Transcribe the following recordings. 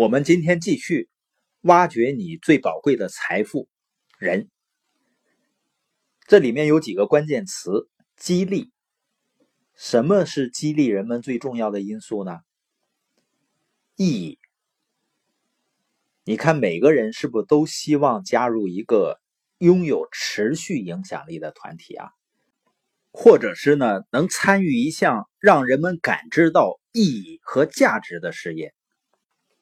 我们今天继续挖掘你最宝贵的财富——人。这里面有几个关键词：激励。什么是激励人们最重要的因素呢？意义。你看，每个人是不是都希望加入一个拥有持续影响力的团体啊？或者是呢，能参与一项让人们感知到意义和价值的事业？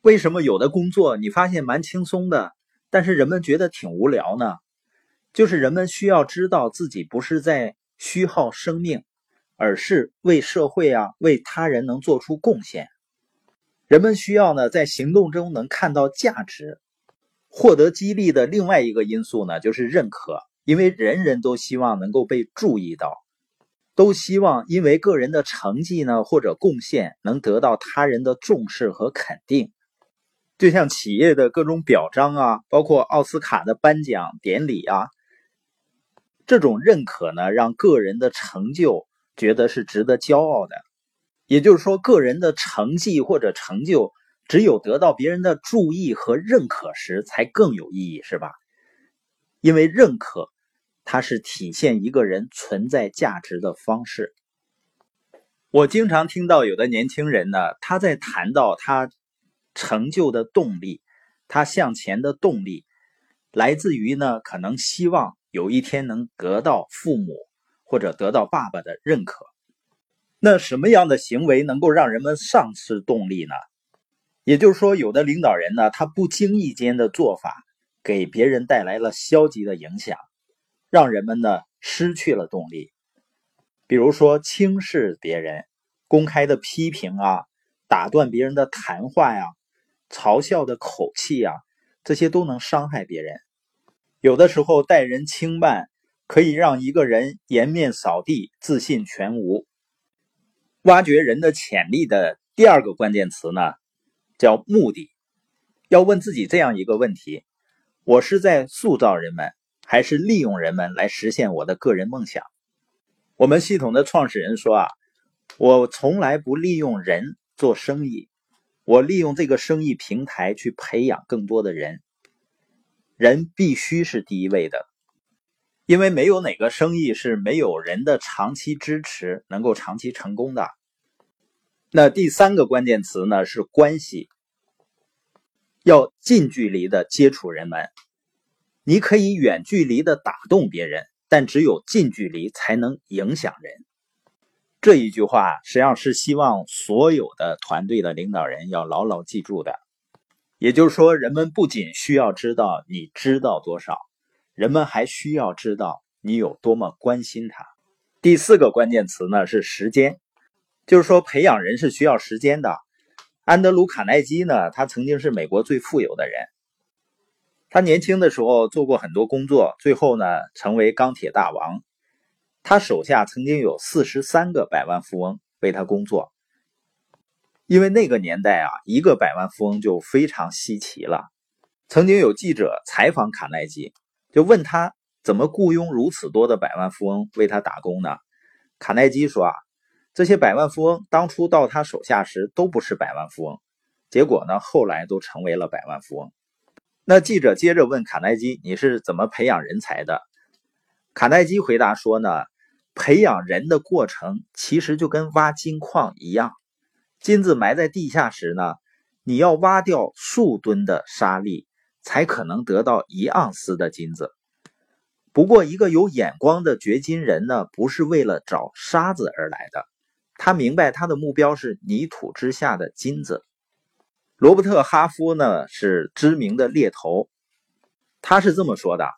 为什么有的工作你发现蛮轻松的，但是人们觉得挺无聊呢？就是人们需要知道自己不是在虚耗生命，而是为社会啊、为他人能做出贡献。人们需要呢，在行动中能看到价值。获得激励的另外一个因素呢，就是认可，因为人人都希望能够被注意到，都希望因为个人的成绩呢或者贡献能得到他人的重视和肯定。就像企业的各种表彰啊，包括奥斯卡的颁奖典礼啊，这种认可呢，让个人的成就觉得是值得骄傲的。也就是说，个人的成绩或者成就，只有得到别人的注意和认可时，才更有意义，是吧？因为认可，它是体现一个人存在价值的方式。我经常听到有的年轻人呢，他在谈到他。成就的动力，他向前的动力，来自于呢，可能希望有一天能得到父母或者得到爸爸的认可。那什么样的行为能够让人们丧失动力呢？也就是说，有的领导人呢，他不经意间的做法，给别人带来了消极的影响，让人们呢失去了动力。比如说轻视别人，公开的批评啊，打断别人的谈话呀。嘲笑的口气呀，这些都能伤害别人。有的时候待人轻慢，可以让一个人颜面扫地、自信全无。挖掘人的潜力的第二个关键词呢，叫目的。要问自己这样一个问题：我是在塑造人们，还是利用人们来实现我的个人梦想？我们系统的创始人说啊，我从来不利用人做生意。我利用这个生意平台去培养更多的人，人必须是第一位的，因为没有哪个生意是没有人的长期支持能够长期成功的。那第三个关键词呢是关系，要近距离的接触人们，你可以远距离的打动别人，但只有近距离才能影响人。这一句话实际上是希望所有的团队的领导人要牢牢记住的。也就是说，人们不仅需要知道你知道多少，人们还需要知道你有多么关心他。第四个关键词呢是时间，就是说培养人是需要时间的。安德鲁·卡耐基呢，他曾经是美国最富有的人，他年轻的时候做过很多工作，最后呢成为钢铁大王。他手下曾经有四十三个百万富翁为他工作，因为那个年代啊，一个百万富翁就非常稀奇了。曾经有记者采访卡耐基，就问他怎么雇佣如此多的百万富翁为他打工呢？卡耐基说啊，这些百万富翁当初到他手下时都不是百万富翁，结果呢，后来都成为了百万富翁。那记者接着问卡耐基，你是怎么培养人才的？卡耐基回答说呢。培养人的过程其实就跟挖金矿一样，金子埋在地下时呢，你要挖掉数吨的沙粒，才可能得到一盎司的金子。不过，一个有眼光的掘金人呢，不是为了找沙子而来的，他明白他的目标是泥土之下的金子。罗伯特·哈夫呢是知名的猎头，他是这么说的：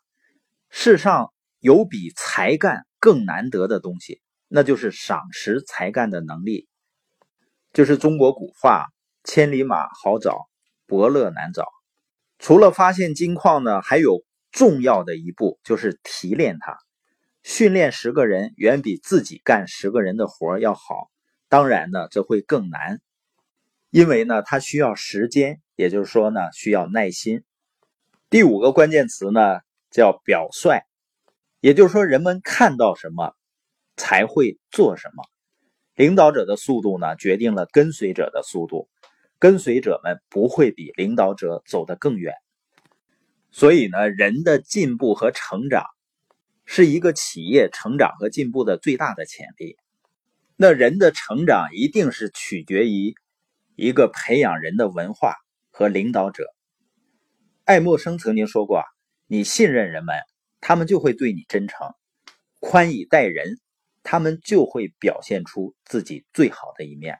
世上有比才干。更难得的东西，那就是赏识才干的能力。就是中国古话“千里马好找，伯乐难找”。除了发现金矿呢，还有重要的一步就是提炼它。训练十个人远比自己干十个人的活要好。当然呢，这会更难，因为呢，它需要时间，也就是说呢，需要耐心。第五个关键词呢，叫表率。也就是说，人们看到什么，才会做什么。领导者的速度呢，决定了跟随者的速度。跟随者们不会比领导者走得更远。所以呢，人的进步和成长是一个企业成长和进步的最大的潜力。那人的成长一定是取决于一个培养人的文化和领导者。爱默生曾经说过，你信任人们，他们就会对你真诚；宽以待人，他们就会表现出自己最好的一面。